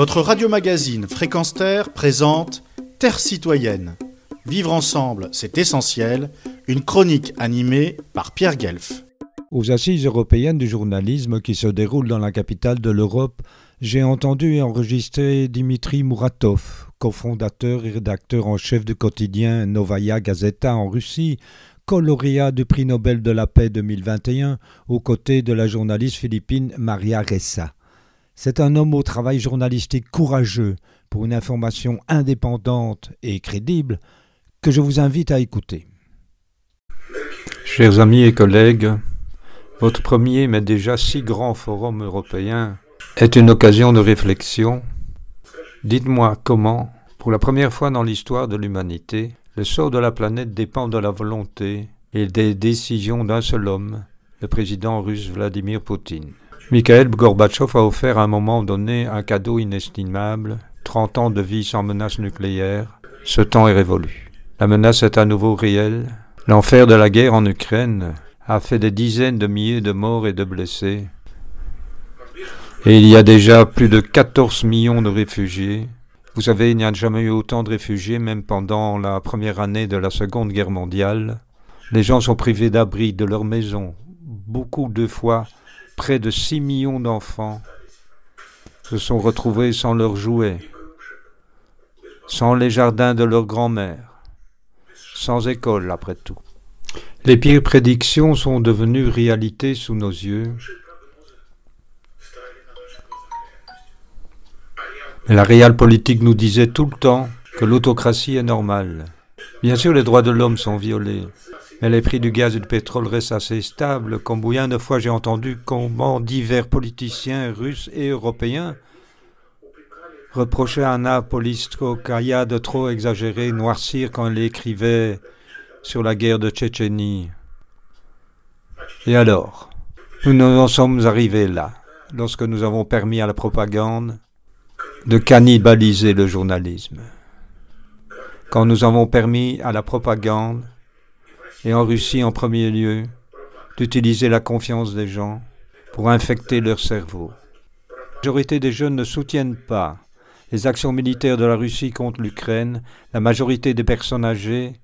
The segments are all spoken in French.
Votre radio-magazine Fréquence Terre présente Terre citoyenne. Vivre ensemble, c'est essentiel. Une chronique animée par Pierre Guelf. Aux assises européennes du journalisme qui se déroulent dans la capitale de l'Europe, j'ai entendu et enregistré Dimitri Muratov, cofondateur et rédacteur en chef du quotidien Novaya Gazeta en Russie, co-lauréat du prix Nobel de la paix 2021, aux côtés de la journaliste philippine Maria Ressa. C'est un homme au travail journalistique courageux pour une information indépendante et crédible que je vous invite à écouter. Chers amis et collègues, votre premier mais déjà si grand forum européen est une occasion de réflexion. Dites-moi comment, pour la première fois dans l'histoire de l'humanité, le sort de la planète dépend de la volonté et des décisions d'un seul homme, le président russe Vladimir Poutine. Mikhail Gorbatchev a offert à un moment donné un cadeau inestimable, 30 ans de vie sans menace nucléaire. Ce temps est révolu. La menace est à nouveau réelle. L'enfer de la guerre en Ukraine a fait des dizaines de milliers de morts et de blessés. Et il y a déjà plus de 14 millions de réfugiés. Vous savez, il n'y a jamais eu autant de réfugiés, même pendant la première année de la Seconde Guerre mondiale. Les gens sont privés d'abri de leur maison. Beaucoup de fois, près de 6 millions d'enfants se sont retrouvés sans leurs jouets, sans les jardins de leur grand-mère, sans école après tout. Les pires prédictions sont devenues réalité sous nos yeux. la réelle politique nous disait tout le temps que l'autocratie est normale. Bien sûr, les droits de l'homme sont violés, mais les prix du gaz et du pétrole restent assez stables. Combien de fois j'ai entendu comment divers politiciens russes et européens reprochaient à Anna Politkovskaya de trop exagérer, noircir quand elle écrivait sur la guerre de Tchétchénie. Et alors, nous en sommes arrivés là, lorsque nous avons permis à la propagande de cannibaliser le journalisme. Quand nous avons permis à la propagande, et en Russie en premier lieu, d'utiliser la confiance des gens pour infecter leur cerveau. La majorité des jeunes ne soutiennent pas les actions militaires de la Russie contre l'Ukraine. La majorité des personnes âgées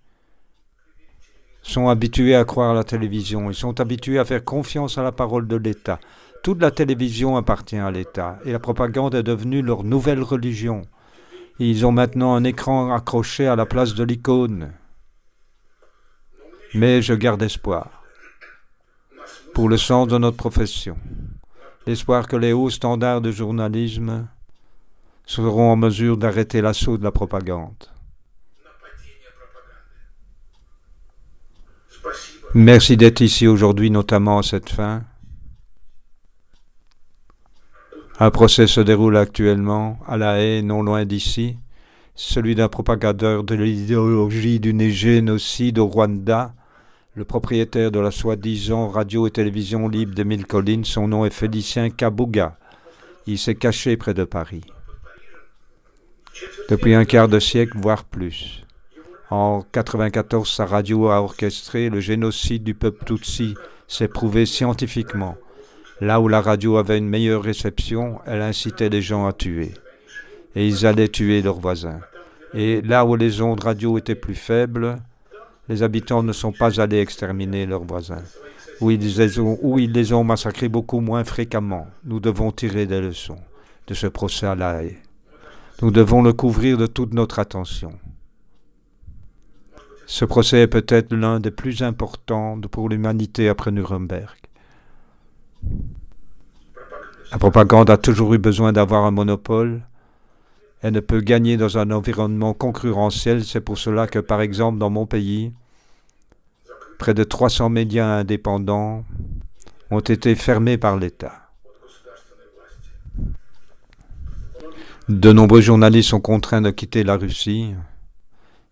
sont habituées à croire à la télévision. Ils sont habitués à faire confiance à la parole de l'État. Toute la télévision appartient à l'État et la propagande est devenue leur nouvelle religion. ils ont maintenant un écran accroché à la place de l'icône. Mais je garde espoir pour le sens de notre profession. L'espoir que les hauts standards de journalisme seront en mesure d'arrêter l'assaut de la propagande. Merci d'être ici aujourd'hui, notamment à cette fin. Un procès se déroule actuellement à La Haye, non loin d'ici, celui d'un propagateur de l'idéologie du génocide au Rwanda, le propriétaire de la soi-disant radio et télévision libre de Mille. Son nom est Félicien Kabuga. Il s'est caché près de Paris. Depuis un quart de siècle, voire plus. En 1994, sa radio a orchestré le génocide du peuple Tutsi. C'est prouvé scientifiquement. Là où la radio avait une meilleure réception, elle incitait les gens à tuer. Et ils allaient tuer leurs voisins. Et là où les ondes radio étaient plus faibles, les habitants ne sont pas allés exterminer leurs voisins. Où ils, les ont, où ils les ont massacrés beaucoup moins fréquemment. Nous devons tirer des leçons de ce procès à la haie. Nous devons le couvrir de toute notre attention. Ce procès est peut-être l'un des plus importants pour l'humanité après Nuremberg. La propagande a toujours eu besoin d'avoir un monopole. Elle ne peut gagner dans un environnement concurrentiel. C'est pour cela que, par exemple, dans mon pays, près de 300 médias indépendants ont été fermés par l'État. De nombreux journalistes sont contraints de quitter la Russie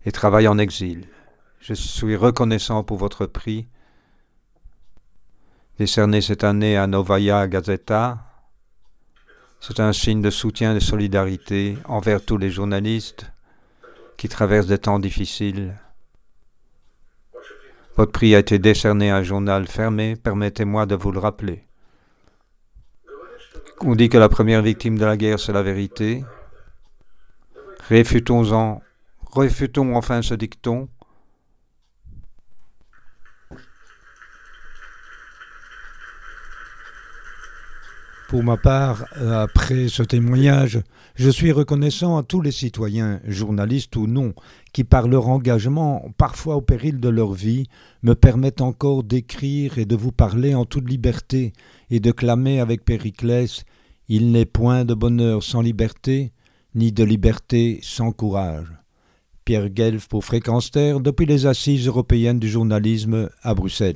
et travaillent en exil. Je suis reconnaissant pour votre prix décerné cette année à Novaya Gazeta. C'est un signe de soutien et de solidarité envers tous les journalistes qui traversent des temps difficiles. Votre prix a été décerné à un journal fermé, permettez-moi de vous le rappeler. On dit que la première victime de la guerre, c'est la vérité. Réfutons-en, réfutons enfin ce dicton. Pour ma part, après ce témoignage, je suis reconnaissant à tous les citoyens, journalistes ou non, qui par leur engagement, parfois au péril de leur vie, me permettent encore d'écrire et de vous parler en toute liberté et de clamer avec Périclès Il n'est point de bonheur sans liberté, ni de liberté sans courage. Pierre Guelph pour Fréquence depuis les Assises européennes du journalisme à Bruxelles.